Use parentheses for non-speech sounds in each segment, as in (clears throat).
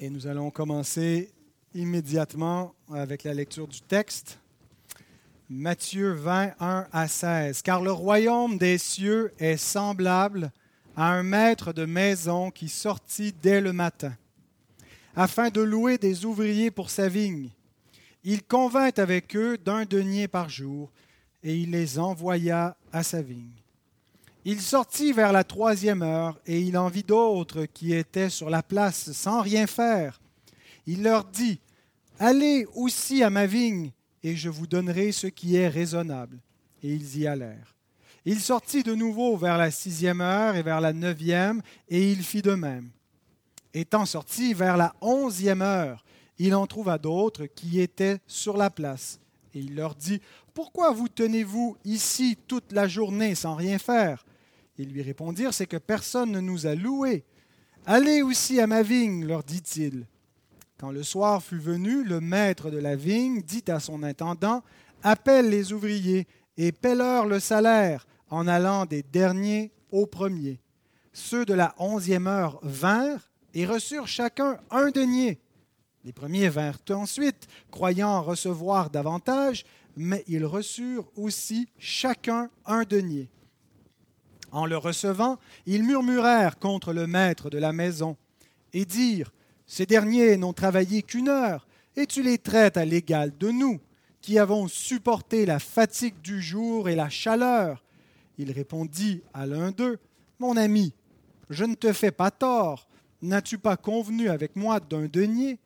Et nous allons commencer immédiatement avec la lecture du texte. Matthieu 21 à 16. Car le royaume des cieux est semblable à un maître de maison qui sortit dès le matin, afin de louer des ouvriers pour sa vigne. Il convint avec eux d'un denier par jour, et il les envoya à sa vigne. Il sortit vers la troisième heure, et il en vit d'autres qui étaient sur la place sans rien faire. Il leur dit, Allez aussi à ma vigne, et je vous donnerai ce qui est raisonnable. Et ils y allèrent. Il sortit de nouveau vers la sixième heure et vers la neuvième, et il fit de même. Étant sorti vers la onzième heure, il en trouva d'autres qui étaient sur la place. Et il leur dit, Pourquoi vous tenez-vous ici toute la journée sans rien faire? Ils lui répondirent, C'est que personne ne nous a loués. Allez aussi à ma vigne, leur dit-il. Quand le soir fut venu, le maître de la vigne dit à son intendant, Appelle les ouvriers et paie-leur le salaire en allant des derniers aux premiers. Ceux de la onzième heure vinrent et reçurent chacun un denier. Les premiers vinrent ensuite, croyant recevoir davantage, mais ils reçurent aussi chacun un denier. En le recevant, ils murmurèrent contre le maître de la maison et dirent, Ces derniers n'ont travaillé qu'une heure, et tu les traites à l'égal de nous, qui avons supporté la fatigue du jour et la chaleur. Il répondit à l'un d'eux, Mon ami, je ne te fais pas tort. N'as-tu pas convenu avec moi d'un denier?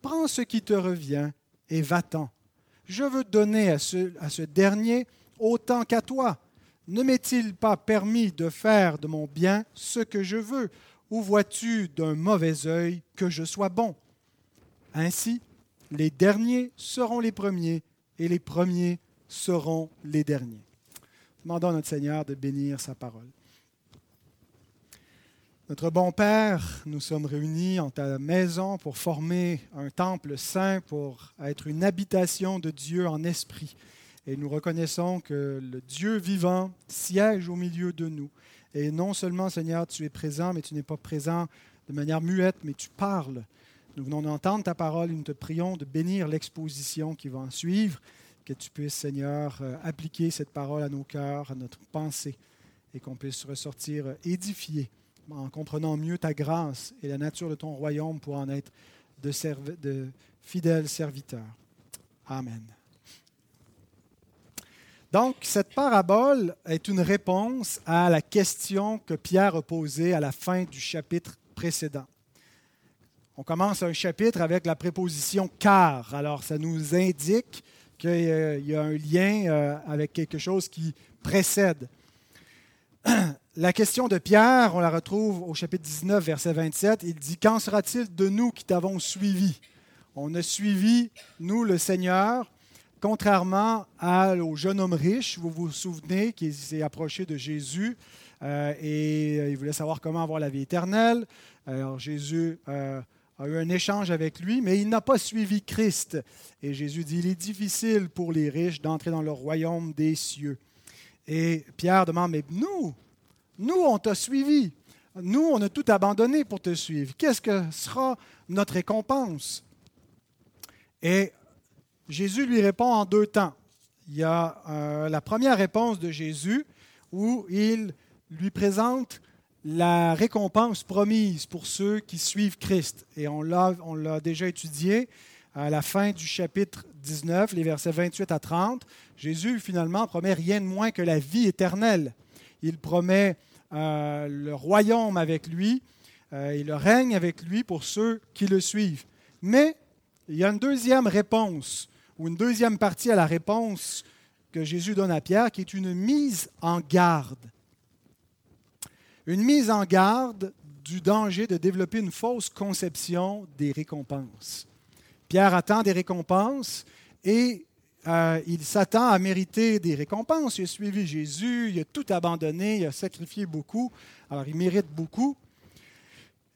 Prends ce qui te revient et va-t'en. Je veux donner à ce, à ce dernier autant qu'à toi ne m'est-il pas permis de faire de mon bien ce que je veux? Ou vois-tu d'un mauvais œil que je sois bon? Ainsi, les derniers seront les premiers et les premiers seront les derniers. Demandons à notre Seigneur de bénir sa parole. Notre bon Père, nous sommes réunis en ta maison pour former un temple saint, pour être une habitation de Dieu en esprit. Et nous reconnaissons que le Dieu vivant siège au milieu de nous. Et non seulement, Seigneur, tu es présent, mais tu n'es pas présent de manière muette, mais tu parles. Nous venons d'entendre ta parole et nous te prions de bénir l'exposition qui va en suivre, que tu puisses, Seigneur, euh, appliquer cette parole à nos cœurs, à notre pensée, et qu'on puisse ressortir édifié en comprenant mieux ta grâce et la nature de ton royaume pour en être de, de fidèles serviteurs. Amen. Donc, cette parabole est une réponse à la question que Pierre a posée à la fin du chapitre précédent. On commence un chapitre avec la préposition car. Alors, ça nous indique qu'il y a un lien euh, avec quelque chose qui précède. (clears throat) La question de Pierre, on la retrouve au chapitre 19, verset 27. Il dit, Qu'en sera-t-il de nous qui t'avons suivi? On a suivi, nous, le Seigneur, contrairement au jeune homme riche, vous vous souvenez, qui s'est approché de Jésus euh, et euh, il voulait savoir comment avoir la vie éternelle. Alors Jésus euh, a eu un échange avec lui, mais il n'a pas suivi Christ. Et Jésus dit, il est difficile pour les riches d'entrer dans le royaume des cieux. Et Pierre demande, mais nous, nous, on t'a suivi. Nous, on a tout abandonné pour te suivre. Qu'est-ce que sera notre récompense? Et Jésus lui répond en deux temps. Il y a euh, la première réponse de Jésus où il lui présente la récompense promise pour ceux qui suivent Christ. Et on l'a, déjà étudié à la fin du chapitre 19, les versets 28 à 30. Jésus finalement promet rien de moins que la vie éternelle. Il promet euh, le royaume avec lui euh, et le règne avec lui pour ceux qui le suivent. Mais il y a une deuxième réponse ou une deuxième partie à la réponse que Jésus donne à Pierre, qui est une mise en garde. Une mise en garde du danger de développer une fausse conception des récompenses. Pierre attend des récompenses et euh, il s'attend à mériter des récompenses. Il a suivi Jésus, il a tout abandonné, il a sacrifié beaucoup, alors il mérite beaucoup.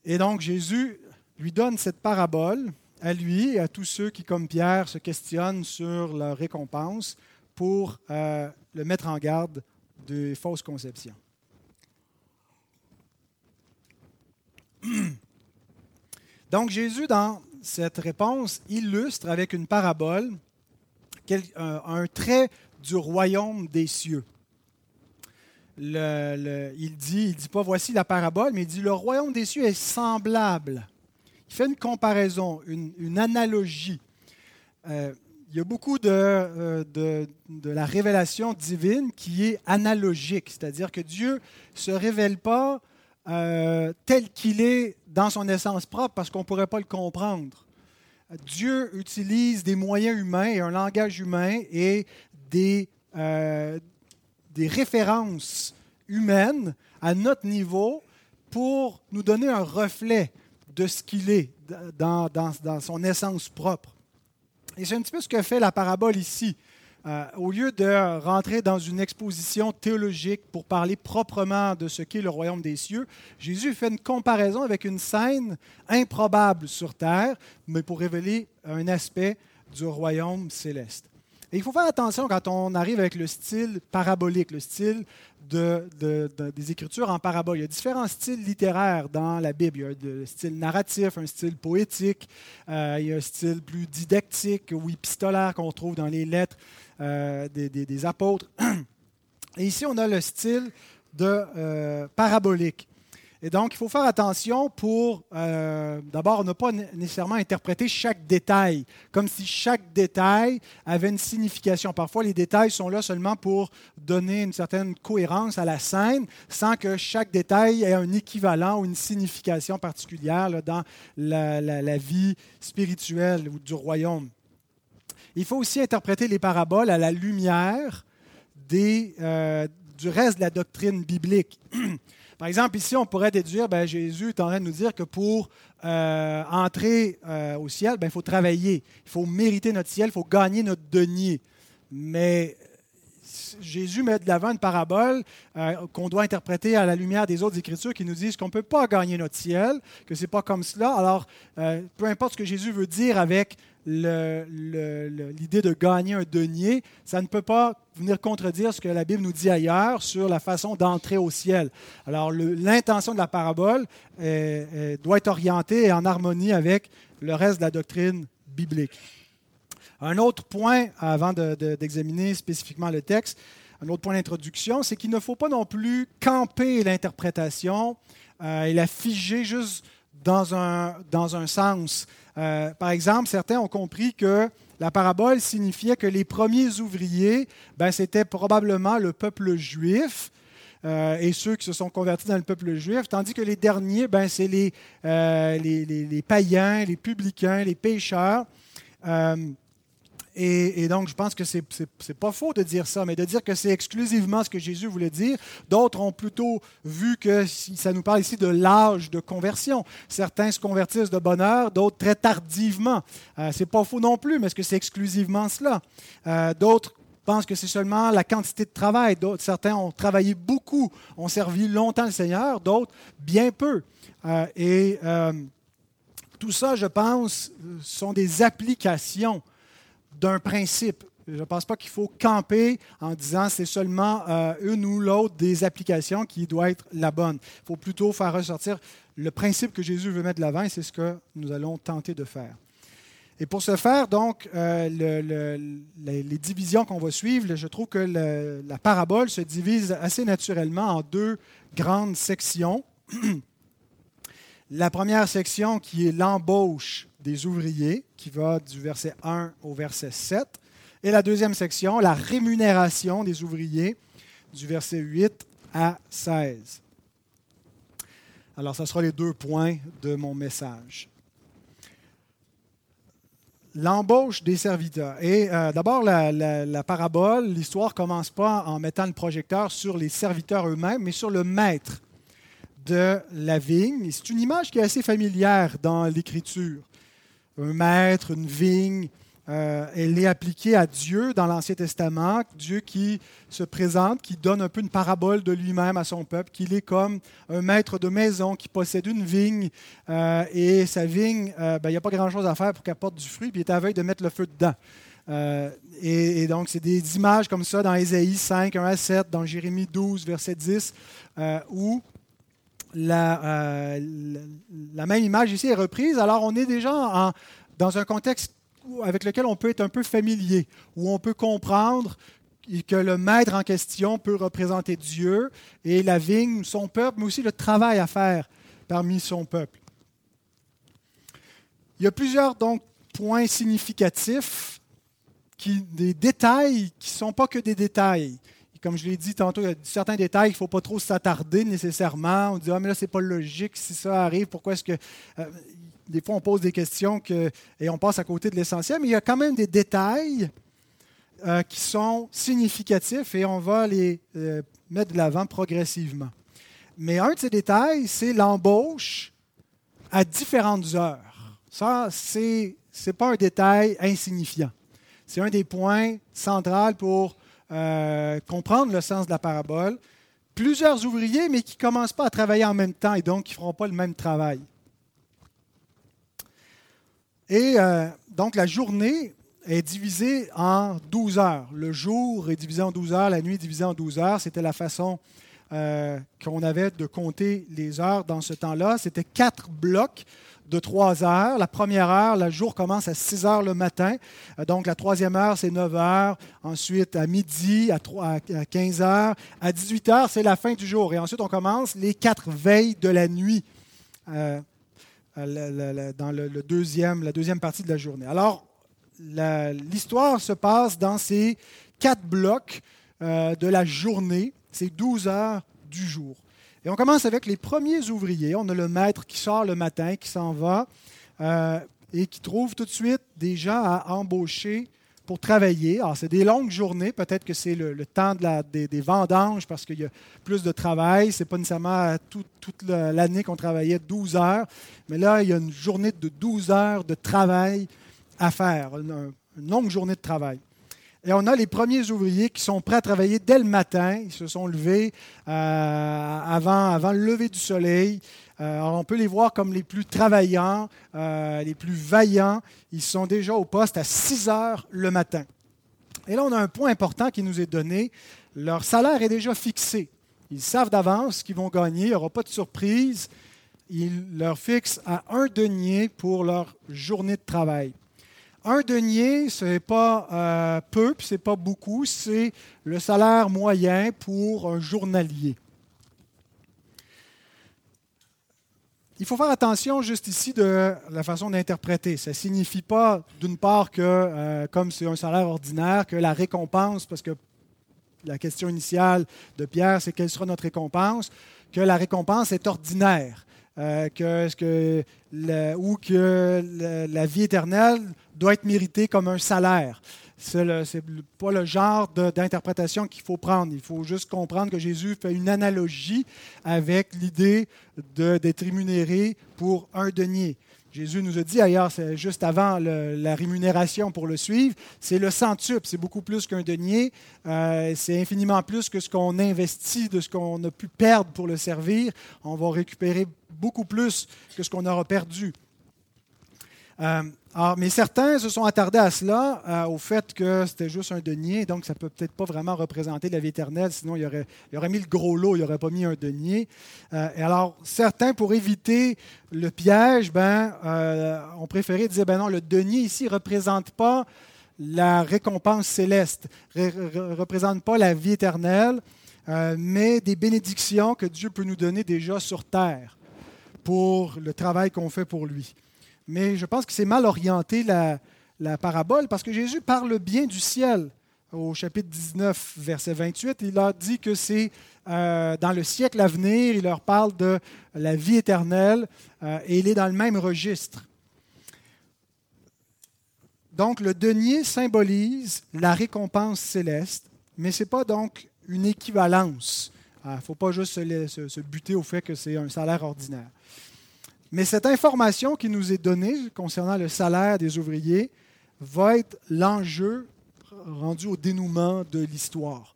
Et donc Jésus lui donne cette parabole à lui et à tous ceux qui, comme Pierre, se questionnent sur leur récompense pour euh, le mettre en garde des fausses conceptions. (clears throat) Donc Jésus, dans cette réponse, illustre avec une parabole un trait du royaume des cieux. il dit, il dit pas voici la parabole, mais il dit le royaume des cieux est semblable. Il fait une comparaison, une, analogie. Euh, il y a beaucoup euh, de, la révélation divine qui est analogique, c'est-à-dire que Dieu ne se révèle pas euh, tel qu'il est dans son essence propre parce qu'on ne pourrait pas le comprendre. Dieu utilise des moyens humains et un langage humain et des références humaines à notre niveau pour nous donner un reflet de ce qu'il est dans, son essence propre. Et c'est un petit peu ce que fait la parabole ici. Euh, au lieu de rentrer dans une exposition théologique pour parler proprement de ce qu'est le royaume des cieux, Jésus fait une comparaison avec une scène improbable sur terre, mais pour révéler un aspect du royaume céleste. Il faut faire attention quand on arrive avec le style parabolique, le style des Écritures en parabole. Il y a différents styles littéraires dans la Bible. Il y a le style narratif, un style poétique, euh, il y a un style plus didactique ou épistolaire qu'on trouve dans les lettres euh, des, apôtres. (clears throat) Et ici, on a le style de euh, parabolique. Et donc, il faut faire attention pour, euh, d'abord, ne pas nécessairement interpréter chaque détail, comme si chaque détail avait une signification. Parfois, les détails sont là seulement pour donner une certaine cohérence à la scène, sans que chaque détail ait un équivalent ou une signification particulière dans la, vie spirituelle ou du royaume. Il faut aussi interpréter les paraboles à la lumière euh, du reste de la doctrine biblique. (clears throat) Par exemple, ici, on pourrait déduire, ben, Jésus est en train de nous dire que pour euh, entrer euh, au ciel, ben, il faut travailler, il faut mériter notre ciel, il faut gagner notre denier. Mais Jésus met de l'avant une parabole euh, qu'on doit interpréter à la lumière des autres Écritures qui nous disent qu'on ne peut pas gagner notre ciel, que ce n'est pas comme cela. Alors, peu importe ce que Jésus veut dire avec l'idée de gagner un denier, ça ne peut pas venir contredire ce que la Bible nous dit ailleurs sur la façon d'entrer au ciel. Alors l'intention de la parabole doit être orientée et en harmonie avec le reste de la doctrine biblique. Un autre point, avant d'examiner spécifiquement le texte, un autre point d'introduction, c'est qu'il ne faut pas non plus camper l'interprétation euh, et la figer juste dans un, dans un sens. Euh, par exemple, certains ont compris que la parabole signifiait que les premiers ouvriers, ben, c'était probablement le peuple juif. Euh, et ceux qui se sont convertis dans le peuple juif, tandis que les derniers, ben, c'est les, les, les, païens, les publicains, les pécheurs. Et, donc, je pense que ce n'est pas faux de dire ça, mais de dire que c'est exclusivement ce que Jésus voulait dire. D'autres ont plutôt vu que ça nous parle ici de l'âge de conversion. Certains se convertissent de bonne heure, d'autres très tardivement. Euh, ce n'est pas faux non plus, mais est-ce que c'est exclusivement cela? Euh, d'autres pensent que c'est seulement la quantité de travail. D'autres, certains ont travaillé beaucoup, ont servi longtemps le Seigneur, d'autres bien peu. Euh, et tout ça, je pense, sont des applications d'un principe. Je ne pense pas qu'il faut camper en disant c'est seulement euh, une ou l'autre des applications qui doit être la bonne. Il faut plutôt faire ressortir le principe que Jésus veut mettre de l'avant et c'est ce que nous allons tenter de faire. Et pour ce faire, donc, euh, les divisions qu'on va suivre, je trouve que la parabole se divise assez naturellement en deux grandes sections. (clears throat) la première section qui est l'embauche des ouvriers, qui va du verset 1 au verset 7. Et la deuxième section, la rémunération des ouvriers, du verset 8 à 16. Alors, ce sera les deux points de mon message. L'embauche des serviteurs. Et euh, d'abord, la, la, parabole, l'histoire ne commence pas en mettant le projecteur sur les serviteurs eux-mêmes, mais sur le maître de la vigne. C'est une image qui est assez familière dans l'Écriture un maître, une vigne. Euh, elle est appliquée à Dieu dans l'Ancien Testament, Dieu qui se présente, qui donne un peu une parabole de lui-même à son peuple, qu'il est comme un maître de maison qui possède une vigne euh, et sa vigne, euh, ben, il n'y a pas grand-chose à faire pour qu'elle porte du fruit, puis il est à veille de mettre le feu dedans. Et, et, donc, c'est des images comme ça dans Ésaïe 5, 1 à 7, dans Jérémie 12, verset 10, où la, la, même image ici est reprise. Alors on est déjà dans un contexte avec lequel on peut être un peu familier, où on peut comprendre que le maître en question peut représenter Dieu et la vigne, son peuple, mais aussi le travail à faire parmi son peuple. Il y a plusieurs donc, points significatifs, qui, des détails qui ne sont pas que des détails. Comme je l'ai dit tantôt, il y a certains détails, il ne faut pas trop s'attarder nécessairement. On dit, ah, mais là, ce n'est pas logique si ça arrive. Pourquoi est-ce que. Euh, des fois, on pose des questions que, et on passe à côté de l'essentiel, mais il y a quand même des détails euh, qui sont significatifs et on va les euh, mettre de l'avant progressivement. Mais un de ces détails, c'est l'embauche à différentes heures. Ça, ce n'est pas un détail insignifiant. C'est un des points centraux pour euh, comprendre le sens de la parabole. Plusieurs ouvriers, mais qui ne commencent pas à travailler en même temps et donc qui ne feront pas le même travail. Et euh, donc la journée est divisée en 12 heures. Le jour est divisé en 12 heures, la nuit est divisée en 12 heures. C'était la façon euh, qu'on avait de compter les heures dans ce temps-là. C'était quatre blocs de 3 heures. La première heure, le jour commence à 6 heures le matin. Euh, donc la troisième heure, c'est 9 heures. Ensuite, à midi, à, 3, à 15 heures. À 18 heures, c'est la fin du jour. Et ensuite, on commence les quatre veilles de la nuit. Euh, dans le, deuxième, la deuxième partie de la journée. Alors, l'histoire se passe dans ces quatre blocs euh, de la journée, ces douze heures du jour. On commence avec les premiers ouvriers. On a le maître qui sort le matin, qui s'en va euh, et qui trouve tout de suite des gens à embaucher pour travailler. Alors, c'est des longues journées. Peut-être que c'est le, temps des, vendanges parce qu'il y a plus de travail. Ce n'est pas nécessairement toute l'année qu'on travaillait 12 heures. Mais là, il y a une journée de 12 heures de travail à faire, une, longue journée de travail. Et on a les premiers ouvriers qui sont prêts à travailler dès le matin. Ils se sont levés euh, avant, le lever du soleil. Euh, on peut les voir comme les plus travaillants, euh, les plus vaillants. Ils sont déjà au poste à 6 heures le matin. Et là, on a un point important qui nous est donné. Leur salaire est déjà fixé. Ils savent d'avance qu'ils vont gagner. Il n'y aura pas de surprise. Ils leur fixent à un denier pour leur journée de travail. Un denier, ce n'est pas euh, peu, ce n'est pas beaucoup, c'est le salaire moyen pour un journalier. Il faut faire attention juste ici de la façon d'interpréter. Ça ne signifie pas, d'une part, que euh, comme c'est un salaire ordinaire, que la récompense, parce que la question initiale de Pierre, c'est quelle sera notre récompense, que la récompense est ordinaire, euh, que, ou que la vie éternelle doit être méritée comme un salaire. Ce n'est pas le genre d'interprétation qu'il faut prendre. Il faut juste comprendre que Jésus fait une analogie avec l'idée d'être rémunéré pour un denier. Jésus nous a dit ailleurs, juste avant la rémunération pour le suivre, c'est le centuple, c'est beaucoup plus qu'un denier, euh, c'est infiniment plus que ce qu'on investit, de ce qu'on a pu perdre pour le servir. On va récupérer beaucoup plus que ce qu'on aura perdu. Euh, mais certains se sont attardés à cela, euh, au fait que c'était juste un denier, donc ça ne peut peut-être pas vraiment représenter la vie éternelle, sinon il aurait, aurait mis le gros lot, il n'aurait pas mis un denier. Euh, et alors, certains, pour éviter le piège, ben, ont préféré dire, ben non, le denier ici ne représente pas la récompense céleste, ne représente pas la vie éternelle, mais des bénédictions que Dieu peut nous donner déjà sur terre pour le travail qu'on fait pour lui mais je pense que c'est mal orienté la, parabole parce que Jésus parle bien du ciel. Au chapitre 19, verset 28, il leur dit que c'est euh, dans le siècle à venir, il leur parle de la vie éternelle euh, et il est dans le même registre. Donc le denier symbolise la récompense céleste, mais ce n'est pas donc une équivalence. Il ne faut pas juste se buter au fait que c'est un salaire ordinaire. Mais cette information qui nous est donnée concernant le salaire des ouvriers va être l'enjeu rendu au dénouement de l'histoire.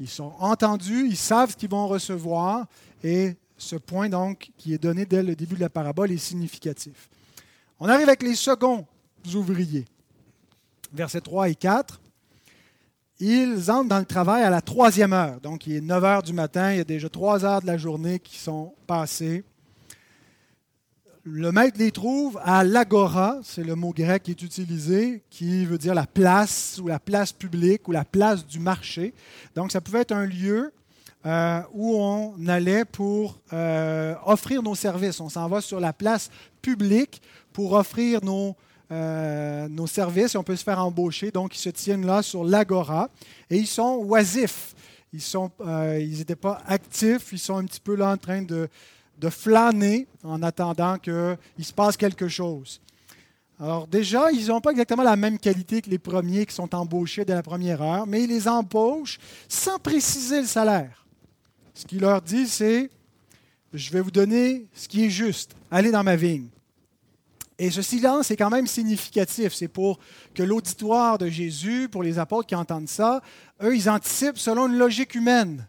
Ils sont entendus, ils savent ce qu'ils vont recevoir et ce point donc qui est donné dès le début de la parabole est significatif. On arrive avec les seconds ouvriers. Versets 3 et 4. ils entrent dans le travail à la troisième heure. Donc, il est 9 heures du matin, il y a déjà trois heures de la journée qui sont passées. Le maître les trouve à l'agora, c'est le mot grec qui est utilisé, qui veut dire la place ou la place publique ou la place du marché. Donc, ça pouvait être un lieu euh, où on allait pour euh, offrir nos services. On s'en va sur la place publique pour offrir nos, euh, nos services et on peut se faire embaucher. Donc, ils se tiennent là sur l'agora et ils sont oisifs. Ils n'étaient pas actifs, ils sont un petit peu là en train de, de flâner en attendant qu'il se passe quelque chose. Alors déjà, ils n'ont pas exactement la même qualité que les premiers qui sont embauchés dès la première heure, mais ils les embauchent sans préciser le salaire. Ce qu'il leur dit, c'est, je vais vous donner ce qui est juste. Allez dans ma vigne. Et ce silence est quand même significatif. C'est pour que l'auditoire de Jésus, pour les apôtres qui entendent ça, eux, ils anticipent selon une logique humaine.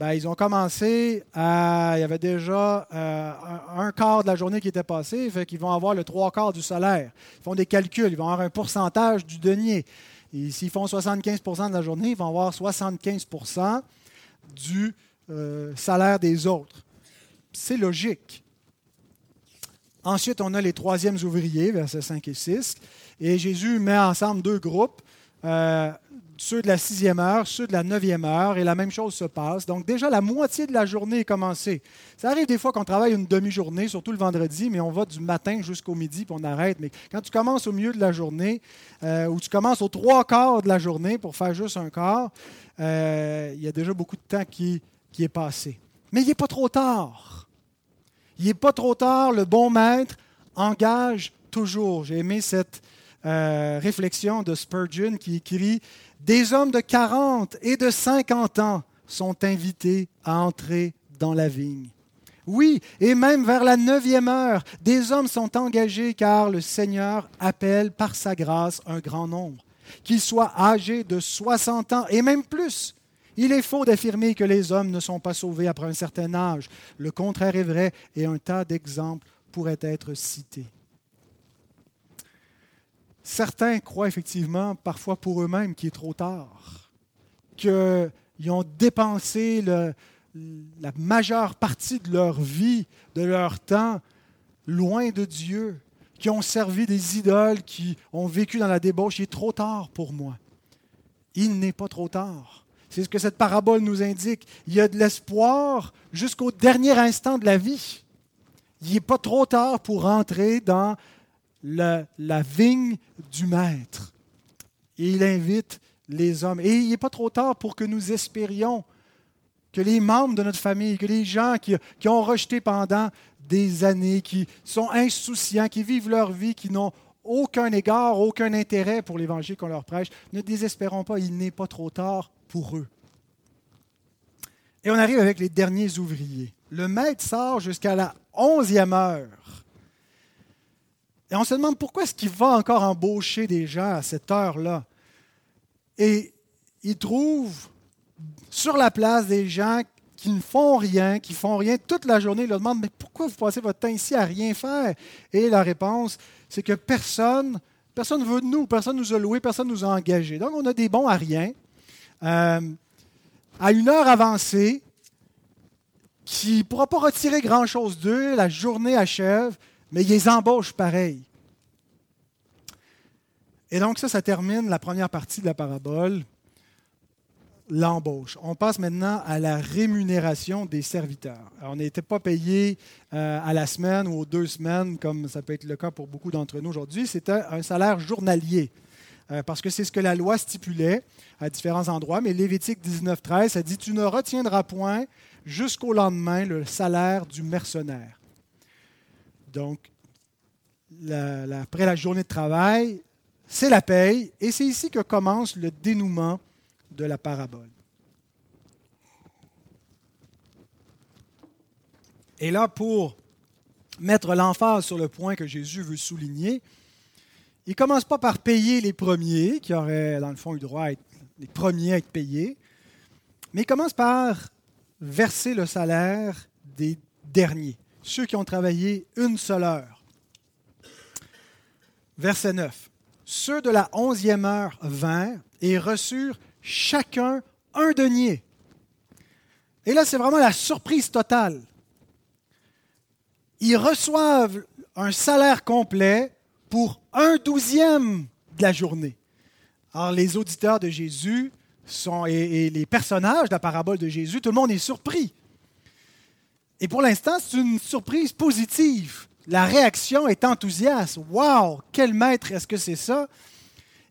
Ben, ils ont commencé à. Il y avait déjà euh, un, quart de la journée qui était passé, fait qu'ils vont avoir le trois quarts du salaire. Ils font des calculs, ils vont avoir un pourcentage du denier. Et s'ils font 75% de la journée, ils vont avoir 75% du euh, salaire des autres. C'est logique. Ensuite, on a les troisièmes ouvriers, versets 5 et 6. Et Jésus met ensemble deux groupes, euh, ceux de la sixième heure, ceux de la neuvième heure, et la même chose se passe. Donc déjà, la moitié de la journée est commencée. Ça arrive des fois qu'on travaille une demi-journée, surtout le vendredi, mais on va du matin jusqu'au midi, puis on arrête. Mais quand tu commences au milieu de la journée, euh, ou tu commences aux trois quarts de la journée pour faire juste un quart, il y a déjà beaucoup de temps qui qui est passé. Mais il n'est pas trop tard. Il n'est pas trop tard. Le bon maître engage toujours. J'ai aimé cette euh, réflexion de Spurgeon qui écrit Des hommes de 40 et de 50 ans sont invités à entrer dans la vigne. Oui, et même vers la neuvième heure, des hommes sont engagés car le Seigneur appelle par sa grâce un grand nombre, qu'ils soient âgés de 60 ans et même plus. Il est faux d'affirmer que les hommes ne sont pas sauvés après un certain âge. Le contraire est vrai et un tas d'exemples pourraient être cités. Certains croient effectivement, parfois pour eux-mêmes, qu'il est trop tard, qu'ils ont dépensé la majeure partie de leur vie, de leur temps, loin de Dieu, qui ont servi des idoles, qui ont vécu dans la débauche. Il est trop tard pour moi. Il n'est pas trop tard. C'est ce que cette parabole nous indique. Il y a de l'espoir jusqu'au dernier instant de la vie. Il n'est pas trop tard pour entrer dans la, vigne du Maître. Et il invite les hommes. Et il n'est pas trop tard pour que nous espérions que les membres de notre famille, que les gens qui, qui, ont rejeté pendant des années, qui sont insouciants, qui vivent leur vie, qui n'ont aucun égard, aucun intérêt pour l'évangile qu'on leur prêche, ne désespérons pas, il n'est pas trop tard pour eux. Et on arrive avec les derniers ouvriers. Le maître sort jusqu'à la onzième heure. Et on se demande pourquoi est-ce qu'il va encore embaucher des gens à cette heure-là. Et il trouve sur la place des gens qui ne font rien, qui font rien toute la journée. Il leur demande, mais pourquoi vous passez votre temps ici à rien faire? Et la réponse, c'est que personne, personne ne veut de nous, personne ne nous a loués, personne ne nous a engagés. Donc on a des bons à rien. Euh, à une heure avancée, qui ne pourra pas retirer grand-chose d'eux, la journée achève, mais ils les embauchent pareil. Et donc ça, ça termine la première partie de la parabole, l'embauche. On passe maintenant à la rémunération des serviteurs. on n'était pas payé euh, à la semaine ou aux deux semaines, comme ça peut être le cas pour beaucoup d'entre nous aujourd'hui, c'était un salaire journalier. Euh, parce que c'est ce que la loi stipulait à différents endroits. Mais Lévitique 19.13, ça dit, tu ne retiendras point jusqu'au lendemain le salaire du mercenaire. Donc, après la journée de travail, c'est la paye, et c'est ici que commence le dénouement de la parabole. Et là, pour mettre l'emphase sur le point que Jésus veut souligner, il ne commence pas par payer les premiers, qui auraient, dans le fond, eu droit à être les premiers à être payés, mais il commence par verser le salaire des derniers, ceux qui ont travaillé une seule heure. Verset 9. Ceux de la onzième heure vinrent et reçurent chacun un denier. Et là, c'est vraiment la surprise totale. Ils reçoivent un salaire complet pour un douzième de la journée. Alors, les auditeurs de Jésus sont, et, les personnages de la parabole de Jésus, tout le monde est surpris. Et pour l'instant, c'est une surprise positive. La réaction est enthousiaste. Wow, quel maître est-ce que c'est ça?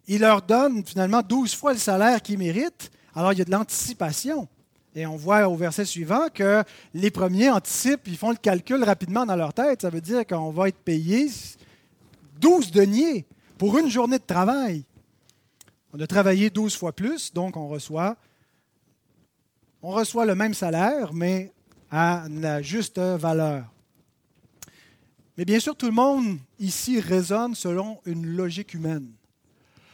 Il leur donne finalement 12 fois le salaire qu'ils méritent. Alors, il y a de l'anticipation. Et on voit au verset suivant que les premiers anticipent, ils font le calcul rapidement dans leur tête. Ça veut dire qu'on va être payé 12 deniers pour une journée de travail. On a travaillé 12 fois plus, donc on reçoit, on reçoit le même salaire, mais à la juste valeur. Mais bien sûr, tout le monde ici raisonne selon une logique humaine.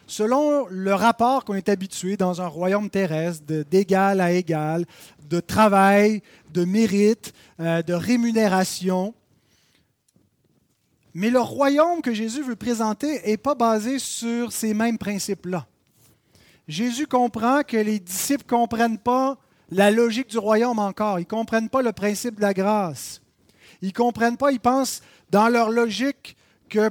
Selon le rapport qu'on est habitué dans un royaume terrestre d'égal à égal, de travail, de mérite, euh, de rémunération. Mais le royaume que Jésus veut présenter n'est pas basé sur ces mêmes principes-là. Jésus comprend que les disciples ne comprennent pas la logique du royaume encore. Ils ne comprennent pas le principe de la grâce. Ils ne comprennent pas, ils pensent dans leur logique que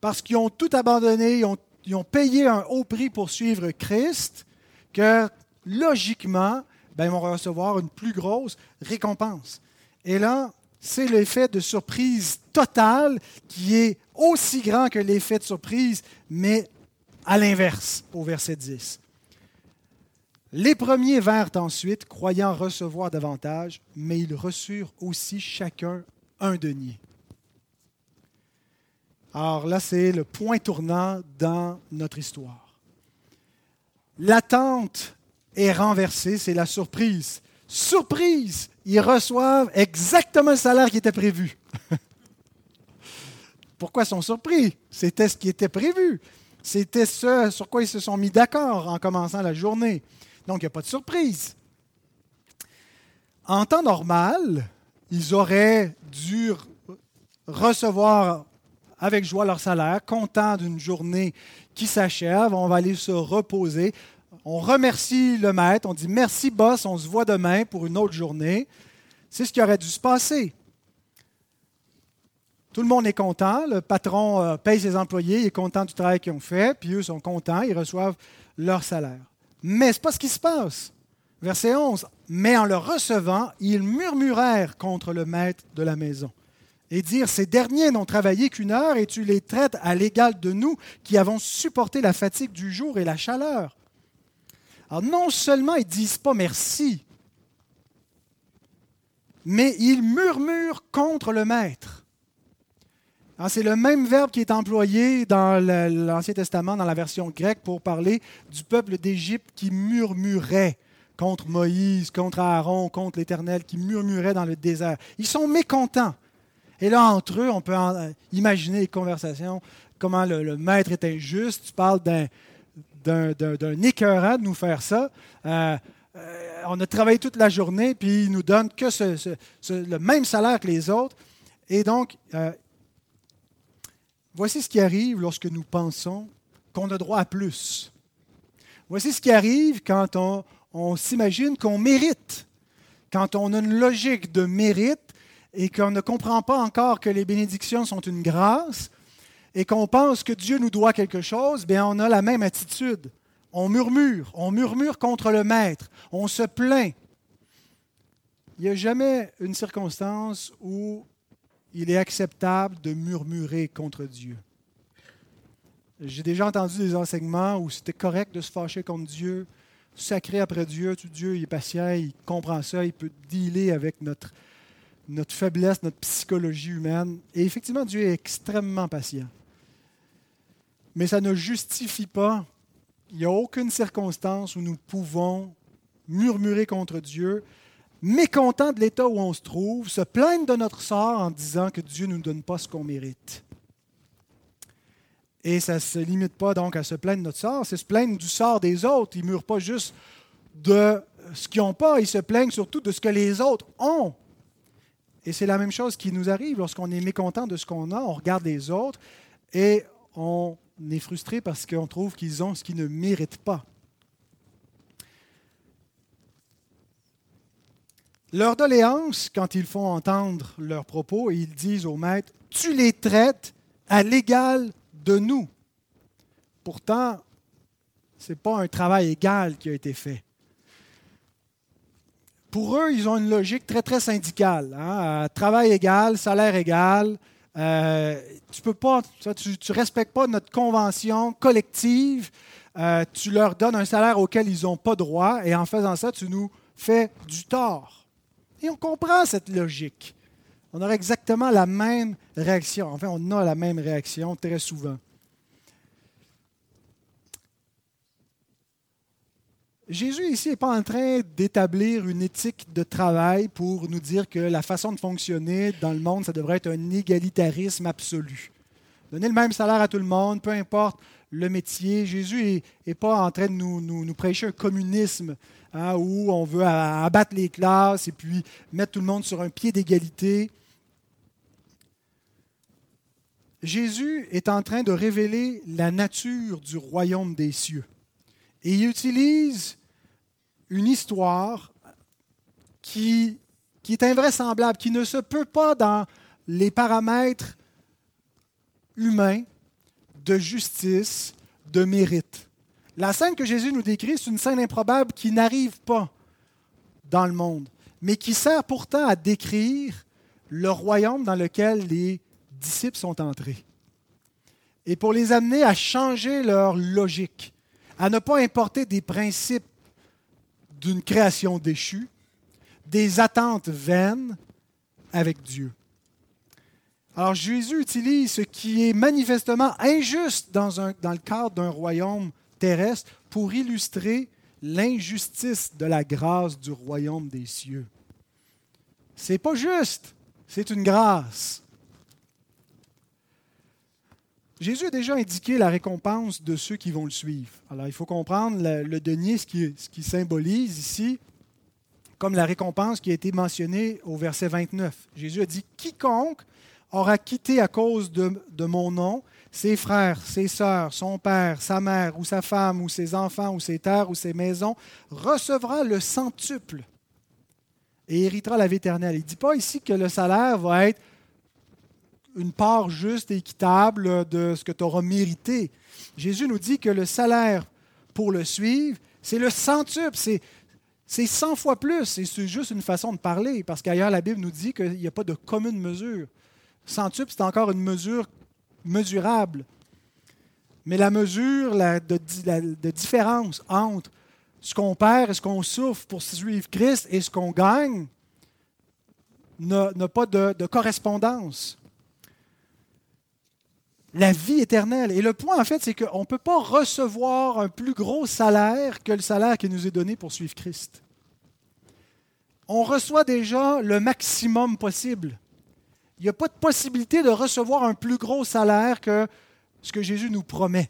parce qu'ils ont tout abandonné, ils ont, payé un haut prix pour suivre Christ, que logiquement, ben, ils vont recevoir une plus grosse récompense. Et là, c'est l'effet de surprise totale qui est aussi grand que l'effet de surprise, mais à l'inverse, au verset 10. Les premiers vinrent ensuite, croyant recevoir davantage, mais ils reçurent aussi chacun un denier. Alors là, c'est le point tournant dans notre histoire. L'attente est renversée, c'est la surprise. Surprise, ils reçoivent exactement le salaire qui était prévu. (laughs) Pourquoi sont surpris? C'était ce qui était prévu. C'était ce sur quoi ils se sont mis d'accord en commençant la journée. Donc, il n'y a pas de surprise. En temps normal, ils auraient dû recevoir avec joie leur salaire, contents d'une journée qui s'achève. On va aller se reposer. On remercie le maître. On dit merci, boss. On se voit demain pour une autre journée. C'est ce qui aurait dû se passer. Tout le monde est content. Le patron euh, paye ses employés. Il est content du travail qu'ils ont fait. Puis eux sont contents. Ils reçoivent leur salaire. Mais ce n'est pas ce qui se passe. Verset 11. Mais en le recevant, ils murmurèrent contre le maître de la maison. Et dire, ces derniers n'ont travaillé qu'une heure et tu les traites à l'égal de nous qui avons supporté la fatigue du jour et la chaleur. Alors non seulement ils ne disent pas merci, mais ils murmurent contre le maître. C'est le même verbe qui est employé dans l'Ancien Testament, dans la version grecque, pour parler du peuple d'Égypte qui murmurait contre Moïse, contre Aaron, contre l'Éternel, qui murmurait dans le désert. Ils sont mécontents. Et là, entre eux, on peut imaginer les conversations, comment le, maître est injuste. Tu parles d'un, d'un, écœurant de nous faire ça. Euh, euh, on a travaillé toute la journée, puis il nous donne que le même salaire que les autres. Et donc, euh, voici ce qui arrive lorsque nous pensons qu'on a droit à plus. Voici ce qui arrive quand on s'imagine qu'on mérite, quand on a une logique de mérite et qu'on ne comprend pas encore que les bénédictions sont une grâce et qu'on pense que Dieu nous doit quelque chose, bien on a la même attitude. On murmure, on murmure contre le Maître, on se plaint. Il n'y a jamais une circonstance où il est acceptable de murmurer contre Dieu. J'ai déjà entendu des enseignements où c'était correct de se fâcher contre Dieu, sacré après Dieu, tout Dieu est patient, il comprend ça, il peut dealer avec notre, notre faiblesse, notre psychologie humaine. Et effectivement, Dieu est extrêmement patient. Mais ça ne justifie pas, il n'y a aucune circonstance où nous pouvons murmurer contre Dieu, mécontents de l'état où on se trouve, se plaindre de notre sort en disant que Dieu ne nous donne pas ce qu'on mérite. Et ça ne se limite pas donc à se plaindre de notre sort, c'est se plaindre du sort des autres. Ils ne murent pas juste de ce qu'ils n'ont pas, ils se plaignent surtout de ce que les autres ont. Et c'est la même chose qui nous arrive lorsqu'on est mécontent de ce qu'on a, on regarde les autres et on est frustré parce qu'on trouve qu'ils ont ce qu'ils ne méritent pas. Leur doléance, quand ils font entendre leurs propos, ils disent au maître, tu les traites à l'égal de nous. Pourtant, ce n'est pas un travail égal qui a été fait. Pour eux, ils ont une logique très, très syndicale. Hein. Travail égal, salaire égal. Euh, tu peux pas, tu respectes pas notre convention collective. Euh, tu leur donnes un salaire auquel ils n'ont pas droit et en faisant ça, tu nous fais du tort. Et on comprend cette logique. On aurait exactement la même réaction. Enfin, on a la même réaction très souvent. Jésus ici n'est pas en train d'établir une éthique de travail pour nous dire que la façon de fonctionner dans le monde, ça devrait être un égalitarisme absolu. Donner le même salaire à tout le monde, peu importe le métier. Jésus n'est pas en train de nous, nous, prêcher un communisme hein, où on veut abattre les classes et puis mettre tout le monde sur un pied d'égalité. Jésus est en train de révéler la nature du royaume des cieux. Et il utilise une histoire qui, qui est invraisemblable, qui ne se peut pas dans les paramètres humains de justice, de mérite. La scène que Jésus nous décrit, c'est une scène improbable qui n'arrive pas dans le monde, mais qui sert pourtant à décrire le royaume dans lequel les disciples sont entrés. Et pour les amener à changer leur logique, à ne pas importer des principes d'une création déchue, des attentes vaines avec Dieu. Alors Jésus utilise ce qui est manifestement injuste dans, dans le cadre d'un royaume terrestre pour illustrer l'injustice de la grâce du royaume des cieux. C'est pas juste, c'est une grâce. Jésus a déjà indiqué la récompense de ceux qui vont le suivre. Alors il faut comprendre le, denier, ce qui, symbolise ici, comme la récompense qui a été mentionnée au verset 29. Jésus a dit, quiconque aura quitté à cause de, mon nom ses frères, ses sœurs, son père, sa mère ou sa femme ou ses enfants ou ses terres ou ses maisons, recevra le centuple et héritera la vie éternelle. Il ne dit pas ici que le salaire va être une part juste et équitable de ce que tu auras mérité. Jésus nous dit que le salaire pour le suivre, c'est le centuple, c'est, c'est 100 fois plus. Et c'est juste une façon de parler, parce qu'ailleurs, la Bible nous dit qu'il n'y a pas de commune mesure. Centuple, c'est encore une mesure mesurable. Mais la mesure de, différence entre ce qu'on perd et ce qu'on souffre pour suivre Christ et ce qu'on gagne n'a pas de, correspondance. La vie éternelle. Et le point, en fait, c'est qu'on ne peut pas recevoir un plus gros salaire que le salaire qui nous est donné pour suivre Christ. On reçoit déjà le maximum possible il n'y a pas de possibilité de recevoir un plus gros salaire que ce que Jésus nous promet.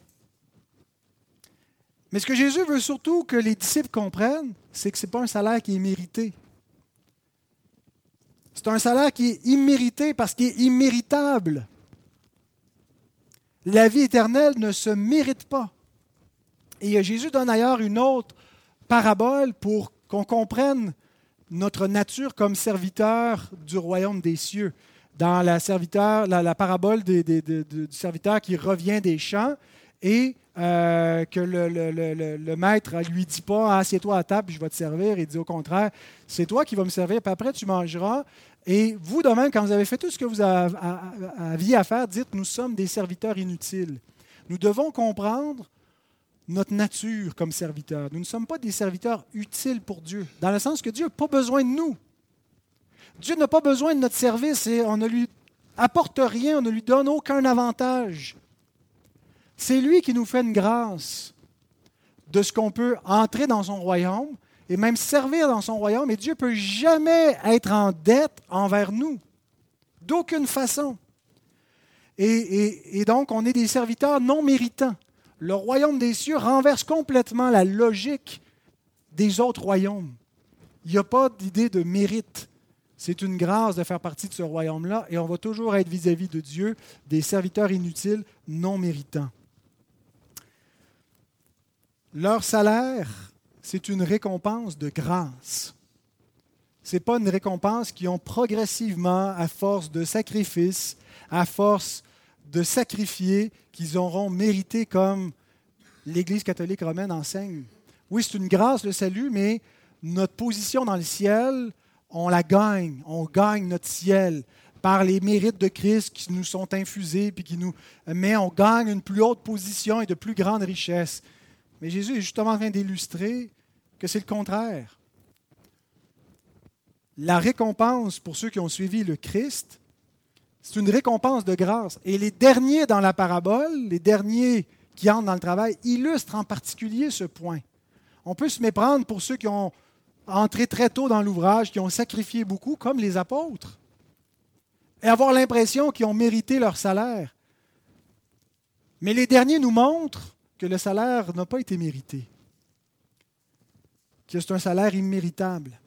Mais ce que Jésus veut surtout que les disciples comprennent, c'est que ce n'est pas un salaire qui est mérité. C'est un salaire qui est immérité parce qu'il est imméritable. La vie éternelle ne se mérite pas. Et Jésus donne d'ailleurs une autre parabole pour qu'on comprenne notre nature comme serviteur du royaume des cieux dans la, parabole du serviteur qui revient des champs et euh, que le, maître ne lui dit pas Assieds-toi à table, je vais te servir. Il dit au contraire C'est toi qui vas me servir, puis après tu mangeras. Et vous, de même, quand vous avez fait tout ce que vous aviez à faire, dites Nous sommes des serviteurs inutiles. Nous devons comprendre notre nature comme serviteurs. Nous ne sommes pas des serviteurs utiles pour Dieu, dans le sens que Dieu n'a pas besoin de nous. Dieu n'a pas besoin de notre service et on ne lui apporte rien, on ne lui donne aucun avantage. C'est lui qui nous fait une grâce de ce qu'on peut entrer dans son royaume et même servir dans son royaume. Et Dieu ne peut jamais être en dette envers nous, d'aucune façon. Et, donc, on est des serviteurs non méritants. Le royaume des cieux renverse complètement la logique des autres royaumes. Il n'y a pas d'idée de mérite. C'est une grâce de faire partie de ce royaume-là et on va toujours être vis-à-vis de Dieu des serviteurs inutiles non méritants. Leur salaire, c'est une récompense de grâce. ce n'est pas une récompense qui ont progressivement, à force de sacrifices, à force de sacrifier, qu'ils auront mérité comme l'Église catholique romaine enseigne. Oui, c'est une grâce, le salut, mais notre position dans le ciel, on la gagne. On gagne notre ciel par les mérites de Christ qui nous sont infusés, mais on gagne une plus haute position et de plus grandes richesses. Mais Jésus est justement en train d'illustrer que c'est le contraire. La récompense pour ceux qui ont suivi le Christ, c'est une récompense de grâce. Et les derniers dans la parabole, les derniers qui entrent dans le travail, illustrent en particulier ce point. On peut se méprendre pour ceux qui ont entré très tôt dans l'ouvrage, qui ont sacrifié beaucoup, comme les apôtres et avoir l'impression qu'ils ont mérité leur salaire. Mais les derniers nous montrent que le salaire n'a pas été mérité, que c'est un salaire imméritable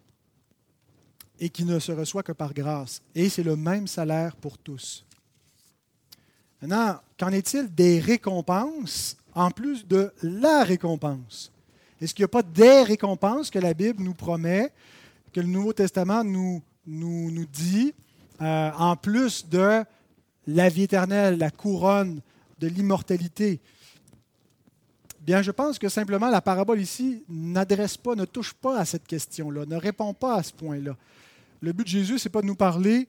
et qui ne se reçoit que par grâce. Et c'est le même salaire pour tous. Maintenant, qu'en est-il des récompenses en plus de la récompense? Est-ce qu'il n'y a pas des récompenses que la Bible nous promet, que le Nouveau Testament nous, nous, nous dit euh, en plus de la vie éternelle, la couronne de l'immortalité? Bien, je pense que simplement la parabole ici n'adresse pas, ne touche pas à cette question-là, ne répond pas à ce point-là. Le but de Jésus, ce n'est pas de nous parler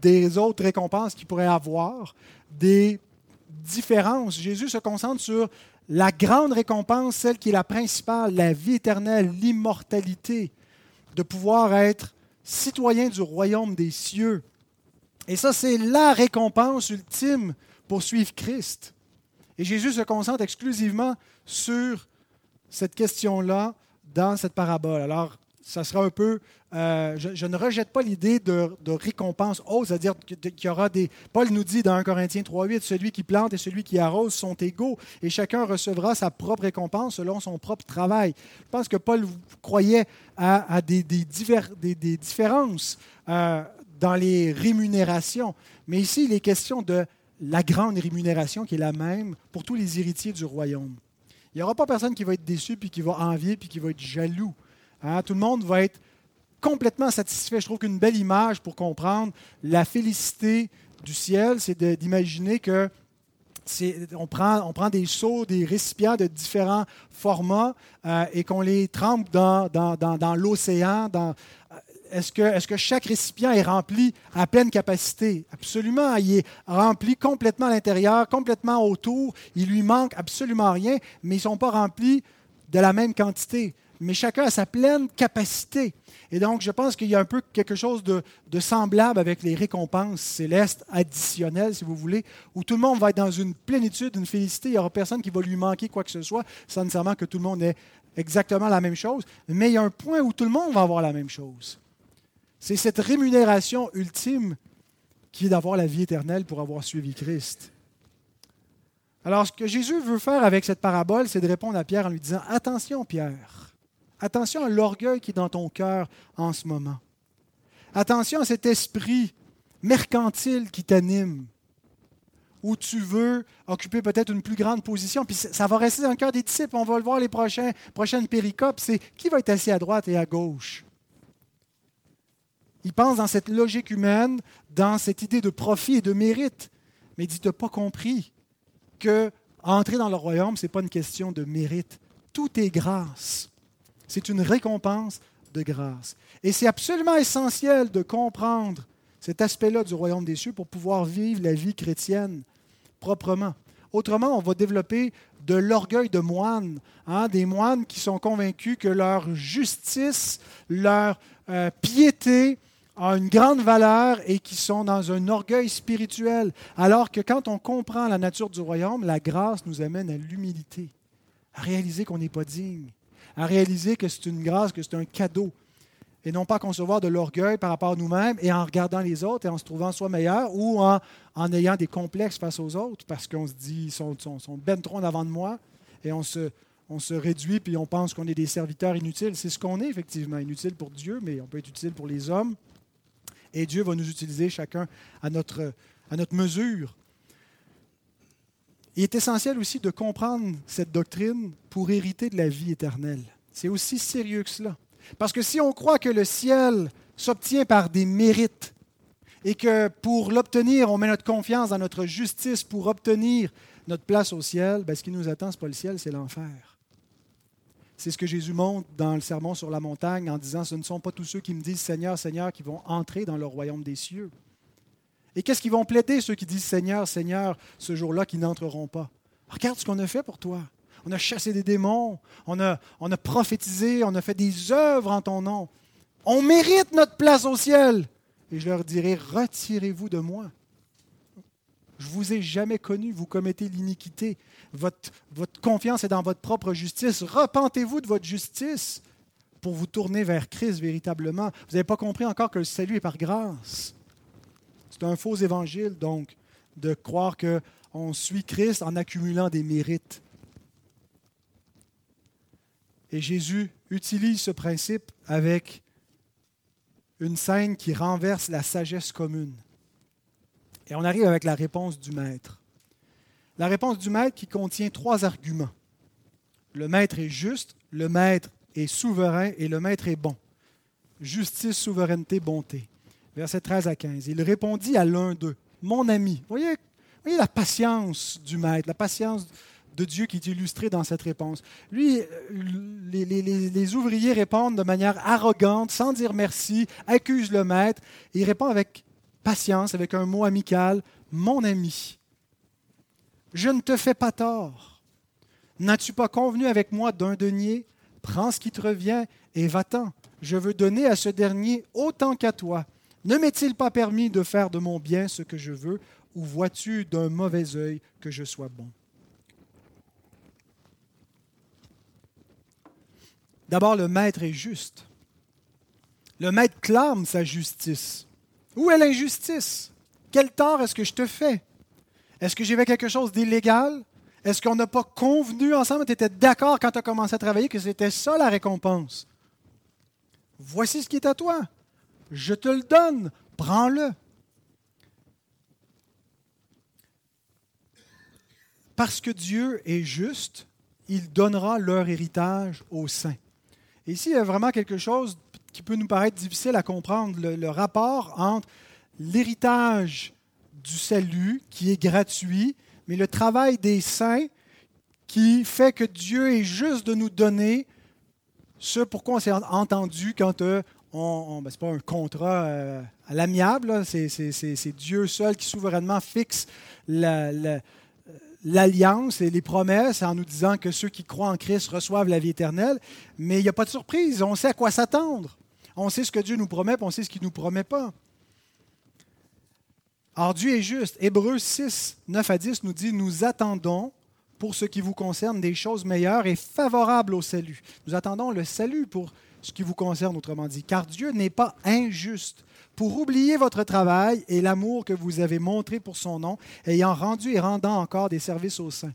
des autres récompenses qu'il pourrait avoir, des différences. Jésus se concentre sur la grande récompense, celle qui est la principale, la vie éternelle, l'immortalité, de pouvoir être citoyen du royaume des cieux, et ça, c'est la récompense ultime pour suivre Christ. Et Jésus se concentre exclusivement sur cette question-là dans cette parabole. Alors, ça sera un peu. Euh, je, ne rejette pas l'idée de, récompense haute, c'est-à-dire qu'il y aura des. Paul nous dit dans 1 Corinthiens 3,8 celui qui plante et celui qui arrose sont égaux et chacun recevra sa propre récompense selon son propre travail. Je pense que Paul croyait à, des, différences euh, dans les rémunérations. Mais ici, il est question de la grande rémunération qui est la même pour tous les héritiers du royaume. Il n'y aura pas personne qui va être déçu, puis qui va envier, puis qui va être jaloux. Hein? Tout le monde va être complètement satisfait. Je trouve qu'une belle image pour comprendre la félicité du ciel, c'est d'imaginer que on prend, on prend des seaux, des récipients de différents formats euh, et qu'on les trempe dans, dans, dans, l'océan, dans, est-ce que, chaque récipient est rempli à pleine capacité? Absolument. Il est rempli complètement à l'intérieur, complètement autour. Il lui manque absolument rien, mais ils ne sont pas remplis de la même quantité. Mais chacun a sa pleine capacité. Et donc, je pense qu'il y a un peu quelque chose de, semblable avec les récompenses célestes additionnelles, si vous voulez, où tout le monde va être dans une plénitude, une félicité. Il n'y aura personne qui va lui manquer quoi que ce soit, sans nécessairement que tout le monde ait exactement la même chose. Mais il y a un point où tout le monde va avoir la même chose. C'est cette rémunération ultime qui est d'avoir la vie éternelle pour avoir suivi Christ. Alors, ce que Jésus veut faire avec cette parabole, c'est de répondre à Pierre en lui disant, attention Pierre, attention à l'orgueil qui est dans ton cœur en ce moment. Attention à cet esprit mercantile qui t'anime, où tu veux occuper peut-être une plus grande position. Puis ça va rester dans le cœur des disciples. On va le voir les prochains, prochaines péricopes. C'est qui va être assis à droite et à gauche? Il pense dans cette logique humaine, dans cette idée de profit et de mérite. Mais il dit, tu n'as pas compris que entrer dans le royaume, ce n'est pas une question de mérite. Tout est grâce. C'est une récompense de grâce. Et c'est absolument essentiel de comprendre cet aspect-là du royaume des cieux pour pouvoir vivre la vie chrétienne proprement. Autrement, on va développer de l'orgueil de moines, hein, des moines qui sont convaincus que leur justice, leur euh, piété, ont une grande valeur et qui sont dans un orgueil spirituel. Alors que quand on comprend la nature du royaume, la grâce nous amène à l'humilité, à réaliser qu'on n'est pas digne, à réaliser que c'est une grâce, que c'est un cadeau, et non pas concevoir de l'orgueil par rapport à nous-mêmes et en regardant les autres et en se trouvant soi meilleur ou en, ayant des complexes face aux autres parce qu'on se dit ils sont, sont, sont ben trop avant de moi et on se, réduit puis on pense qu'on est des serviteurs inutiles. C'est ce qu'on est effectivement, inutile pour Dieu, mais on peut être utile pour les hommes et Dieu va nous utiliser chacun à notre mesure. Il est essentiel aussi de comprendre cette doctrine pour hériter de la vie éternelle. C'est aussi sérieux que cela. Parce que si on croit que le ciel s'obtient par des mérites et que pour l'obtenir, on met notre confiance dans notre justice pour obtenir notre place au ciel, ben, ce qui nous attend, ce n'est pas le ciel, c'est l'enfer. C'est ce que Jésus montre dans le sermon sur la montagne en disant, ce ne sont pas tous ceux qui me disent Seigneur, Seigneur qui vont entrer dans le royaume des cieux. Et qu'est-ce qu'ils vont plaider, ceux qui disent Seigneur, Seigneur, ce jour-là, qui n'entreront pas? Regarde ce qu'on a fait pour toi. On a chassé des démons, on a, on a prophétisé, on a fait des œuvres en ton nom. On mérite notre place au ciel. Et je leur dirai, retirez-vous de moi. Je ne vous ai jamais connu, vous commettez l'iniquité. Votre, votre confiance est dans votre propre justice. Repentez-vous de votre justice pour vous tourner vers Christ véritablement. Vous n'avez pas compris encore que le salut est par grâce. C'est un faux évangile, donc, de croire qu'on suit Christ en accumulant des mérites. Et Jésus utilise ce principe avec une scène qui renverse la sagesse commune. Et on arrive avec la réponse du maître. La réponse du maître qui contient trois arguments. Le maître est juste, le maître est souverain et le maître est bon. Justice, souveraineté, bonté. Verset 13 à 15. Il répondit à l'un d'eux, mon ami. Voyez, voyez la patience du maître, la patience de Dieu qui est illustrée dans cette réponse. Lui, les, les, ouvriers répondent de manière arrogante, sans dire merci, accusent le maître. Et il répond avec patience, avec un mot amical, mon ami. Je ne te fais pas tort. N'as-tu pas convenu avec moi d'un denier? Prends ce qui te revient et va-t'en. Je veux donner à ce dernier autant qu'à toi. Ne m'est-il pas permis de faire de mon bien ce que je veux, ou vois-tu d'un mauvais œil que je sois bon? D'abord, le maître est juste. Le maître clame sa justice. Où est l'injustice? Quel tort est-ce que je te fais? Est-ce que j'ai fait quelque chose d'illégal? Est-ce qu'on n'a pas convenu ensemble? Tu étais d'accord quand tu as commencé à travailler que c'était ça la récompense Voici ce qui est à toi. Je te le donne. Prends-le. Parce que Dieu est juste, il donnera leur héritage aux saints ici, il y a vraiment quelque chose qui peut nous paraître difficile à comprendre, le, rapport entre l'héritage du salut qui est gratuit, mais le travail des saints qui fait que Dieu est juste de nous donner ce pourquoi on s'est entendu quand euh, on, ben, pas un contrat euh, à l'amiable, c'est Dieu seul qui souverainement fixe la, l'alliance et les promesses en nous disant que ceux qui croient en Christ reçoivent la vie éternelle, mais il n'y a pas de surprise, on sait à quoi s'attendre. On sait ce que Dieu nous promet, on sait ce qu'il ne nous promet pas. Alors Dieu est juste. Hébreux 6, 9 à 10 nous dit, nous attendons pour ce qui vous concerne des choses meilleures et favorables au salut. Nous attendons le salut pour ce qui vous concerne, autrement dit, car Dieu n'est pas injuste pour oublier votre travail et l'amour que vous avez montré pour son nom, ayant rendu et rendant encore des services aux saints.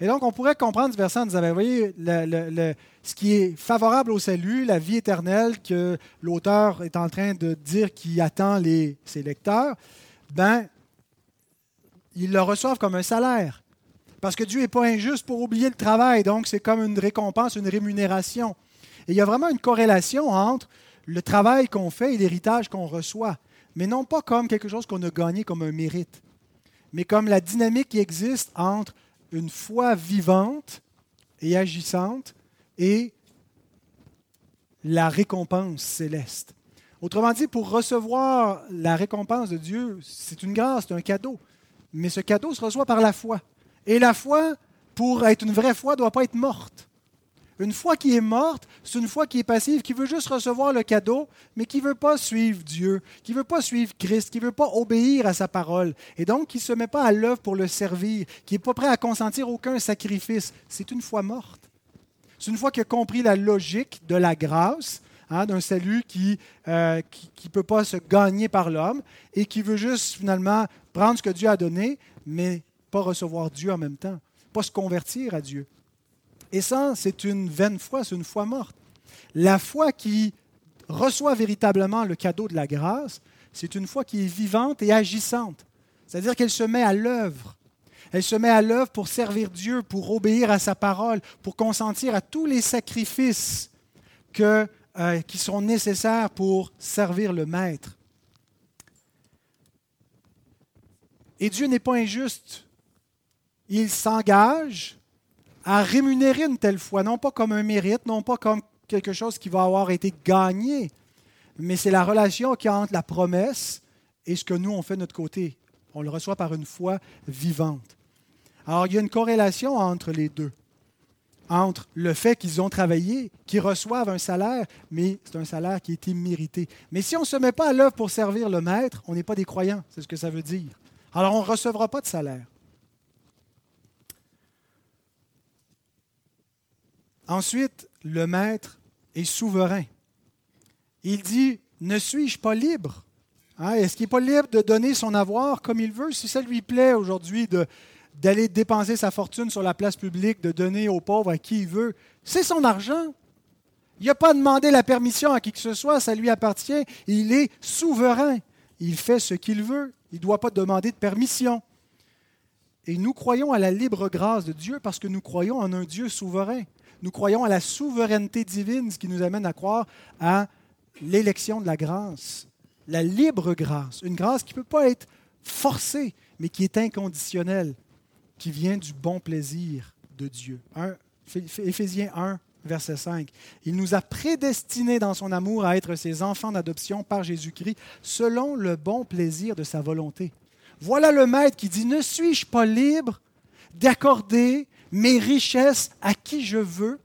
Et donc, on pourrait comprendre ce verset en disant, ben, vous voyez, ce qui est favorable au salut, la vie éternelle que l'auteur est en train de dire qui attend les, ses lecteurs, ben, ils le reçoivent comme un salaire. Parce que Dieu n'est pas injuste pour oublier le travail, donc c'est comme une récompense, une rémunération. Et il y a vraiment une corrélation entre le travail qu'on fait et l'héritage qu'on reçoit, mais non pas comme quelque chose qu'on a gagné comme un mérite, mais comme la dynamique qui existe entre une foi vivante et agissante et la récompense céleste. Autrement dit, pour recevoir la récompense de Dieu, c'est une grâce, c'est un cadeau. Mais ce cadeau se reçoit par la foi. Et la foi, pour être une vraie foi, ne doit pas être morte. Une foi qui est morte, c'est une foi qui est passive, qui veut juste recevoir le cadeau, mais qui ne veut pas suivre Dieu, qui ne veut pas suivre Christ, qui ne veut pas obéir à sa parole, et donc qui ne se met pas à l'œuvre pour le servir, qui n'est pas prêt à consentir aucun sacrifice. C'est une foi morte. C'est une foi qui a compris la logique de la grâce, hein, d'un salut qui ne euh, qui, peut pas se gagner par l'homme, et qui veut juste finalement prendre ce que Dieu a donné, mais pas recevoir Dieu en même temps, pas se convertir à Dieu. Et ça, c'est une vaine foi, c'est une foi morte. La foi qui reçoit véritablement le cadeau de la grâce, c'est une foi qui est vivante et agissante. C'est-à-dire qu'elle se met à l'œuvre. Elle se met à l'œuvre pour servir Dieu, pour obéir à sa parole, pour consentir à tous les sacrifices euh, qui sont nécessaires pour servir le Maître. Et Dieu n'est pas injuste. Il s'engage à rémunérer une telle foi, non pas comme un mérite, non pas comme quelque chose qui va avoir été gagné, mais c'est la relation qui entre la promesse et ce que nous, on fait de notre côté. On le reçoit par une foi vivante. Alors, il y a une corrélation entre les deux. Entre le fait qu'ils ont travaillé, qu'ils reçoivent un salaire, mais c'est un salaire qui a été mérité. Mais si on ne se met pas à l'œuvre pour servir le maître, on n'est pas des croyants, c'est ce que ça veut dire. Alors, on ne recevra pas de salaire. Ensuite, le maître est souverain. Il dit, ne suis-je pas libre? Hein, est-ce qu'il n'est pas libre de donner son avoir comme il veut? Si ça lui plaît aujourd'hui d'aller dépenser sa fortune sur la place publique, de donner aux pauvres à qui il veut, c'est son argent. Il n'a pas demandé la permission à qui que ce soit, ça lui appartient. Il est souverain. Il fait ce qu'il veut. Il ne doit pas demander de permission. Et nous croyons à la libre grâce de Dieu parce que nous croyons en un Dieu souverain. Nous croyons à la souveraineté divine, ce qui nous amène à croire à l'élection de la grâce, la libre grâce, une grâce qui ne peut pas être forcée, mais qui est inconditionnelle, qui vient du bon plaisir de Dieu. Éphésiens 1, verset 5. Il nous a prédestinés dans son amour à être ses enfants d'adoption par Jésus-Christ, selon le bon plaisir de sa volonté. Voilà le Maître qui dit, ne suis-je pas libre d'accorder mes richesses à qui je veux?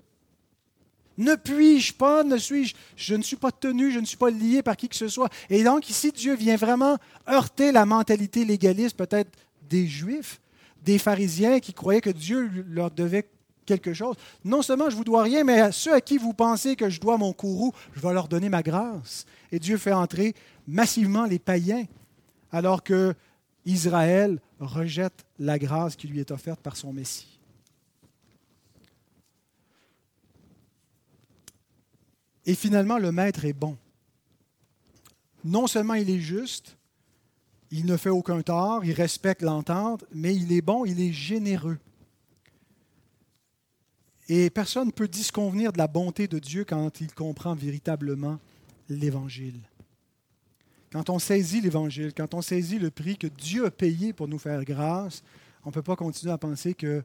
Ne puis-je pas, ne suis-je, je ne suis pas tenu, je ne suis pas lié par qui que ce soit. Et donc ici, Dieu vient vraiment heurter la mentalité légaliste peut-être des Juifs, des pharisiens qui croyaient que Dieu leur devait quelque chose. Non seulement je vous dois rien, mais à ceux à qui vous pensez que je dois mon courroux, je vais leur donner ma grâce. Et Dieu fait entrer massivement les païens, alors que Israël rejette la grâce qui lui est offerte par son Messie. Et finalement, le maître est bon. Non seulement il est juste, il ne fait aucun tort, il respecte l'entente, mais il est bon, il est généreux. Et personne ne peut disconvenir de la bonté de Dieu quand il comprend véritablement l'Évangile. Quand on saisit l'Évangile, quand on saisit le prix que Dieu a payé pour nous faire grâce, on ne peut pas continuer à penser que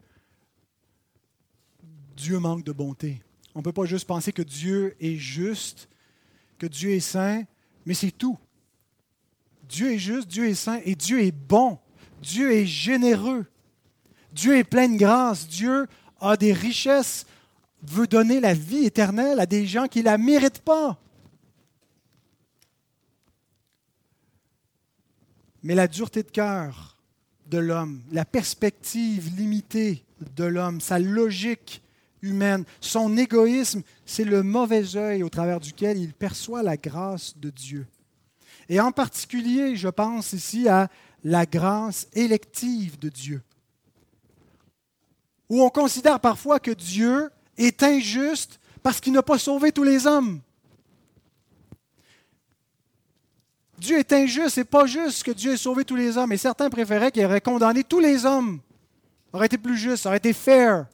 Dieu manque de bonté. On ne peut pas juste penser que Dieu est juste, que Dieu est saint, mais c'est tout. Dieu est juste, Dieu est saint et Dieu est bon. Dieu est généreux. Dieu est plein de grâce. Dieu a des richesses, veut donner la vie éternelle à des gens qui ne la méritent pas. Mais la dureté de cœur de l'homme, la perspective limitée de l'homme, sa logique humaine. Son égoïsme, c'est le mauvais œil au travers duquel il perçoit la grâce de Dieu. Et en particulier, je pense ici à la grâce élective de Dieu, où on considère parfois que Dieu est injuste parce qu'il n'a pas sauvé tous les hommes. Dieu est injuste, c'est pas juste que Dieu ait sauvé tous les hommes. Et certains préféraient qu'il aurait condamné tous les hommes. Ça aurait été plus juste, ça aurait été fair.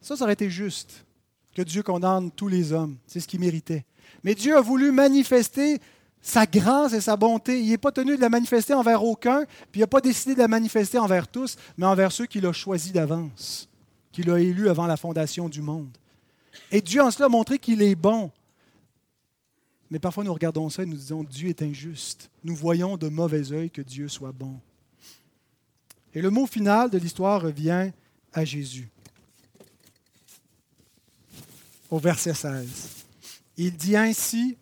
Ça, ça aurait été juste que Dieu condamne tous les hommes. C'est ce qu'il méritait. Mais Dieu a voulu manifester sa grâce et sa bonté. Il n'est pas tenu de la manifester envers aucun, puis il n'a pas décidé de la manifester envers tous, mais envers ceux qu'il a choisis d'avance, qu'il a élus avant la fondation du monde. Et Dieu en cela a montré qu'il est bon. Mais parfois nous regardons ça et nous disons Dieu est injuste. Nous voyons de mauvais œil que Dieu soit bon. Et le mot final de l'histoire revient à Jésus au verset 16. Il dit ainsi,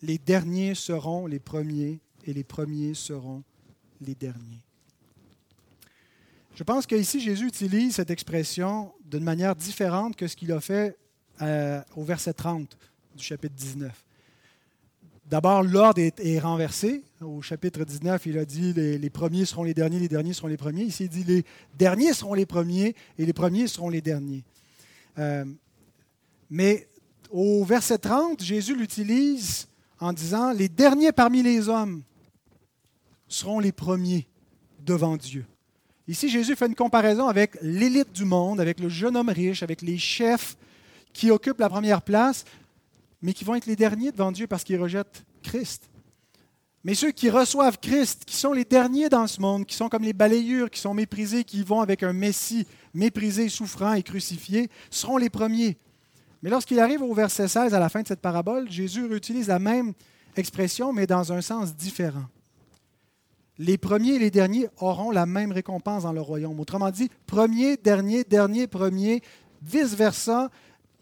les derniers seront les premiers et les premiers seront les derniers. Je pense qu'ici, Jésus utilise cette expression d'une manière différente que ce qu'il a fait euh, au verset 30 du chapitre 19. D'abord, l'ordre est, renversé. Au chapitre 19, il a dit les, premiers seront les derniers, les derniers seront les premiers. Ici, il dit les derniers seront les premiers et les premiers seront les derniers. Euh, mais au verset 30, Jésus l'utilise en disant, les derniers parmi les hommes seront les premiers devant Dieu. Ici, Jésus fait une comparaison avec l'élite du monde, avec le jeune homme riche, avec les chefs qui occupent la première place. Mais qui vont être les derniers devant Dieu parce qu'ils rejettent Christ. Mais ceux qui reçoivent Christ, qui sont les derniers dans ce monde, qui sont comme les balayures, qui sont méprisés, qui vont avec un Messie méprisé, souffrant et crucifié, seront les premiers. Mais lorsqu'il arrive au verset 16, à la fin de cette parabole, Jésus réutilise la même expression, mais dans un sens différent. Les premiers et les derniers auront la même récompense dans le royaume. Autrement dit, premier, dernier, dernier, premier, vice-versa,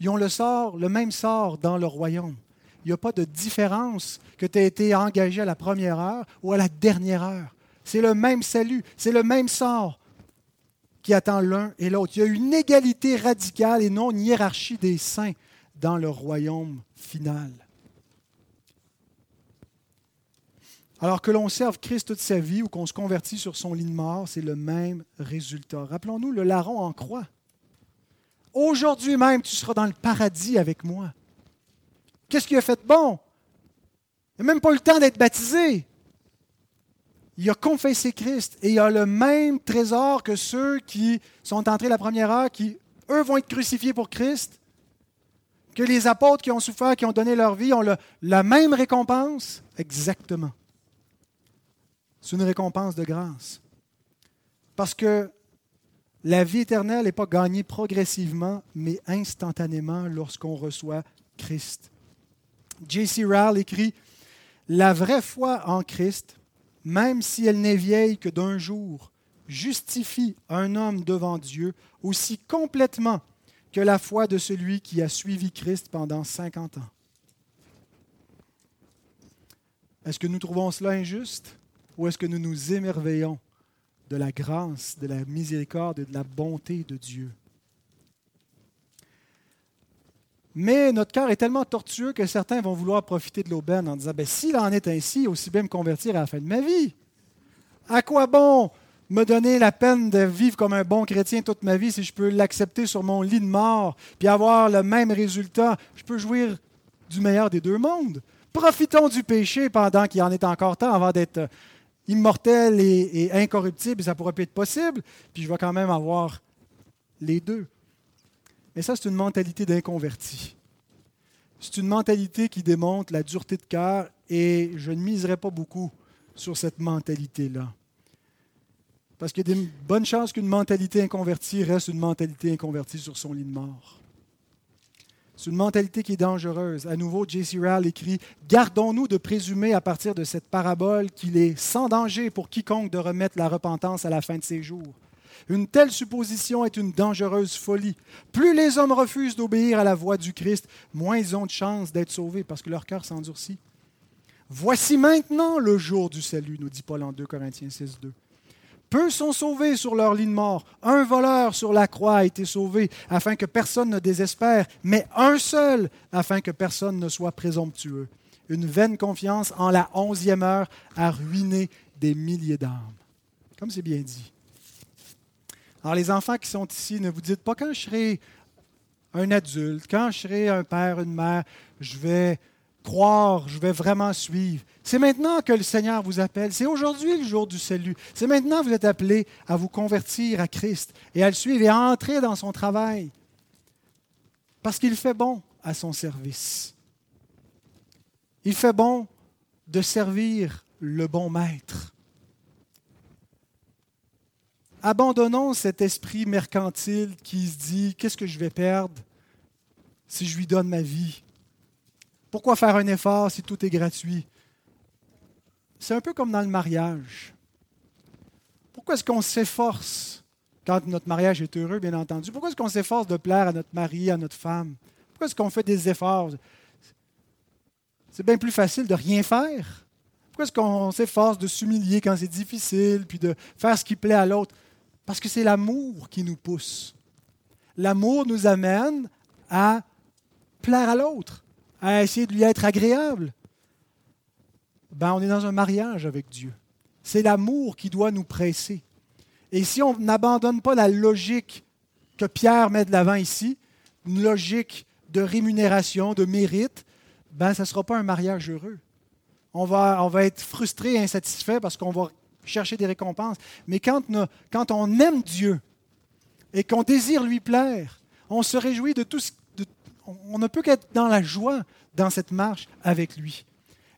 ils ont le, sort, le même sort dans le royaume. Il n'y a pas de différence que tu aies été engagé à la première heure ou à la dernière heure. C'est le même salut, c'est le même sort qui attend l'un et l'autre. Il y a une égalité radicale et non une hiérarchie des saints dans le royaume final. Alors que l'on serve Christ toute sa vie ou qu'on se convertit sur son lit de mort, c'est le même résultat. Rappelons-nous le larron en croix. Aujourd'hui même, tu seras dans le paradis avec moi. Qu'est-ce qu'il a fait de bon? Il n'a même pas eu le temps d'être baptisé. Il a confessé Christ et il a le même trésor que ceux qui sont entrés la première heure, qui, eux, vont être crucifiés pour Christ, que les apôtres qui ont souffert, qui ont donné leur vie, ont la même récompense. Exactement. C'est une récompense de grâce. Parce que la vie éternelle n'est pas gagnée progressivement, mais instantanément lorsqu'on reçoit Christ. J.C. Rowell écrit La vraie foi en Christ, même si elle n'est vieille que d'un jour, justifie un homme devant Dieu aussi complètement que la foi de celui qui a suivi Christ pendant 50 ans. Est-ce que nous trouvons cela injuste ou est-ce que nous nous émerveillons de la grâce, de la miséricorde et de la bonté de Dieu? Mais notre cœur est tellement tortueux que certains vont vouloir profiter de l'aubaine en disant, ben, s'il en est ainsi, aussi bien me convertir à la fin de ma vie. À quoi bon me donner la peine de vivre comme un bon chrétien toute ma vie si je peux l'accepter sur mon lit de mort, puis avoir le même résultat? Je peux jouir du meilleur des deux mondes. Profitons du péché pendant qu'il en est encore temps avant d'être immortel et, incorruptible, ça pourrait être possible, puis je vais quand même avoir les deux. Mais ça, c'est une mentalité d'inconverti. C'est une mentalité qui démontre la dureté de cœur et je ne miserai pas beaucoup sur cette mentalité-là. Parce qu'il y a de bonnes chances qu'une mentalité inconvertie reste une mentalité inconvertie sur son lit de mort. C'est une mentalité qui est dangereuse. À nouveau, J.C. Rall écrit Gardons-nous de présumer à partir de cette parabole qu'il est sans danger pour quiconque de remettre la repentance à la fin de ses jours. Une telle supposition est une dangereuse folie. Plus les hommes refusent d'obéir à la voix du Christ, moins ils ont de chances d'être sauvés parce que leur cœur s'endurcit. Voici maintenant le jour du salut, nous dit Paul en 2 Corinthiens 6, 2. Peu sont sauvés sur leur lit de mort. Un voleur sur la croix a été sauvé afin que personne ne désespère, mais un seul afin que personne ne soit présomptueux. Une vaine confiance en la onzième heure a ruiné des milliers d'âmes. Comme c'est bien dit. Alors les enfants qui sont ici, ne vous dites pas quand je serai un adulte, quand je serai un père, une mère, je vais croire, je vais vraiment suivre. C'est maintenant que le Seigneur vous appelle. C'est aujourd'hui le jour du salut. C'est maintenant que vous êtes appelés à vous convertir à Christ et à le suivre et à entrer dans son travail. Parce qu'il fait bon à son service. Il fait bon de servir le bon maître. Abandonnons cet esprit mercantile qui se dit qu'est-ce que je vais perdre si je lui donne ma vie? Pourquoi faire un effort si tout est gratuit? C'est un peu comme dans le mariage. Pourquoi est-ce qu'on s'efforce quand notre mariage est heureux, bien entendu Pourquoi est-ce qu'on s'efforce de plaire à notre mari, à notre femme? Pourquoi est-ce qu'on fait des efforts? C'est bien plus facile de rien faire. Pourquoi est-ce qu'on s'efforce de s'humilier quand c'est difficile, puis de faire ce qui plaît à l'autre? Parce que c'est l'amour qui nous pousse. L'amour nous amène à plaire à l'autre, à essayer de lui être agréable. Ben, on est dans un mariage avec Dieu. C'est l'amour qui doit nous presser. Et si on n'abandonne pas la logique que Pierre met de l'avant ici, une logique de rémunération, de mérite, ben, ce ne sera pas un mariage heureux. On va, être frustré, insatisfait parce qu'on va chercher des récompenses. Mais quand, quand on aime Dieu et qu'on désire lui plaire, on se réjouit de tout ce, on ne peut qu'être dans la joie dans cette marche avec lui.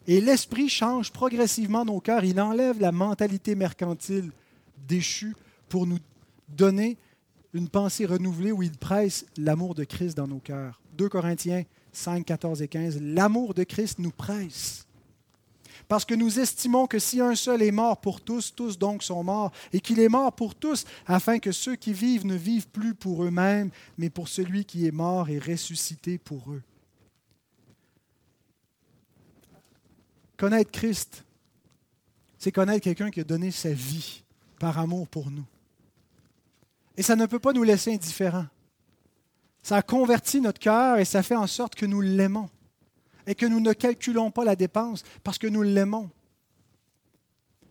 Et l'Esprit change progressivement nos cœurs. Il enlève la mentalité mercantile déchue pour nous donner une pensée renouvelée où il presse l'amour de Christ dans nos cœurs. 2 Corinthiens 5, 14 et 15. L'amour de Christ nous presse. Parce que nous estimons que si un seul est mort pour tous, tous donc sont morts, et qu'il est mort pour tous, afin que ceux qui vivent ne vivent plus pour eux-mêmes, mais pour celui qui est mort et ressuscité pour eux. Connaître Christ, c'est connaître quelqu'un qui a donné sa vie par amour pour nous. Et ça ne peut pas nous laisser indifférents. Ça a converti notre cœur et ça fait en sorte que nous l'aimons et que nous ne calculons pas la dépense parce que nous l'aimons.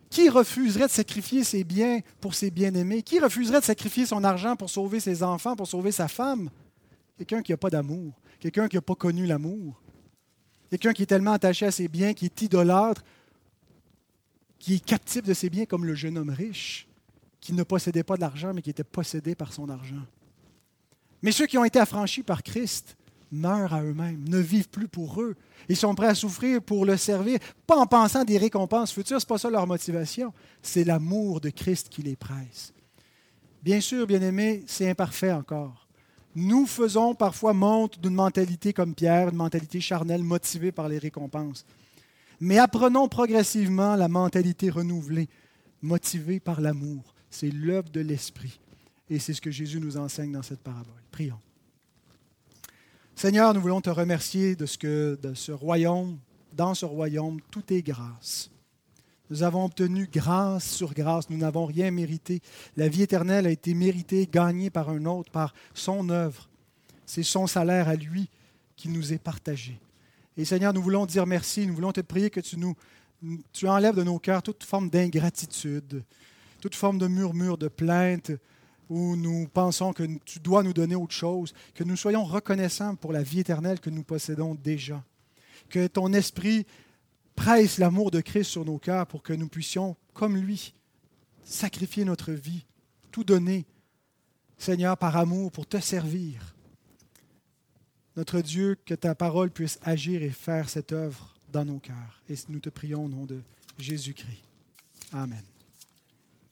Qui refuserait de sacrifier ses biens pour ses bien-aimés? Qui refuserait de sacrifier son argent pour sauver ses enfants, pour sauver sa femme? Quelqu'un qui n'a pas d'amour, quelqu'un qui n'a pas connu l'amour, quelqu'un qui est tellement attaché à ses biens, qui est idolâtre, qui est captif de ses biens comme le jeune homme riche, qui ne possédait pas de l'argent, mais qui était possédé par son argent. Mais ceux qui ont été affranchis par Christ, meurent à eux-mêmes, ne vivent plus pour eux. Ils sont prêts à souffrir pour le servir, pas en pensant des récompenses futures, ce n'est pas ça leur motivation, c'est l'amour de Christ qui les presse. Bien sûr, bien-aimés, c'est imparfait encore. Nous faisons parfois montre d'une mentalité comme Pierre, une mentalité charnelle motivée par les récompenses. Mais apprenons progressivement la mentalité renouvelée, motivée par l'amour. C'est l'œuvre de l'Esprit. Et c'est ce que Jésus nous enseigne dans cette parabole. Prions. Seigneur, nous voulons te remercier de ce que royaume, dans ce royaume, tout est grâce. Nous avons obtenu grâce sur grâce, nous n'avons rien mérité. La vie éternelle a été méritée, gagnée par un autre, par son œuvre. C'est son salaire à lui qui nous est partagé. Et Seigneur, nous voulons dire merci, nous voulons te prier que tu nous tu enlèves de nos cœurs toute forme d'ingratitude, toute forme de murmure, de plainte, où nous pensons que tu dois nous donner autre chose, que nous soyons reconnaissants pour la vie éternelle que nous possédons déjà. Que ton esprit presse l'amour de Christ sur nos cœurs pour que nous puissions, comme lui, sacrifier notre vie, tout donner, Seigneur, par amour, pour te servir. Notre Dieu, que ta parole puisse agir et faire cette œuvre dans nos cœurs. Et nous te prions au nom de Jésus-Christ. Amen.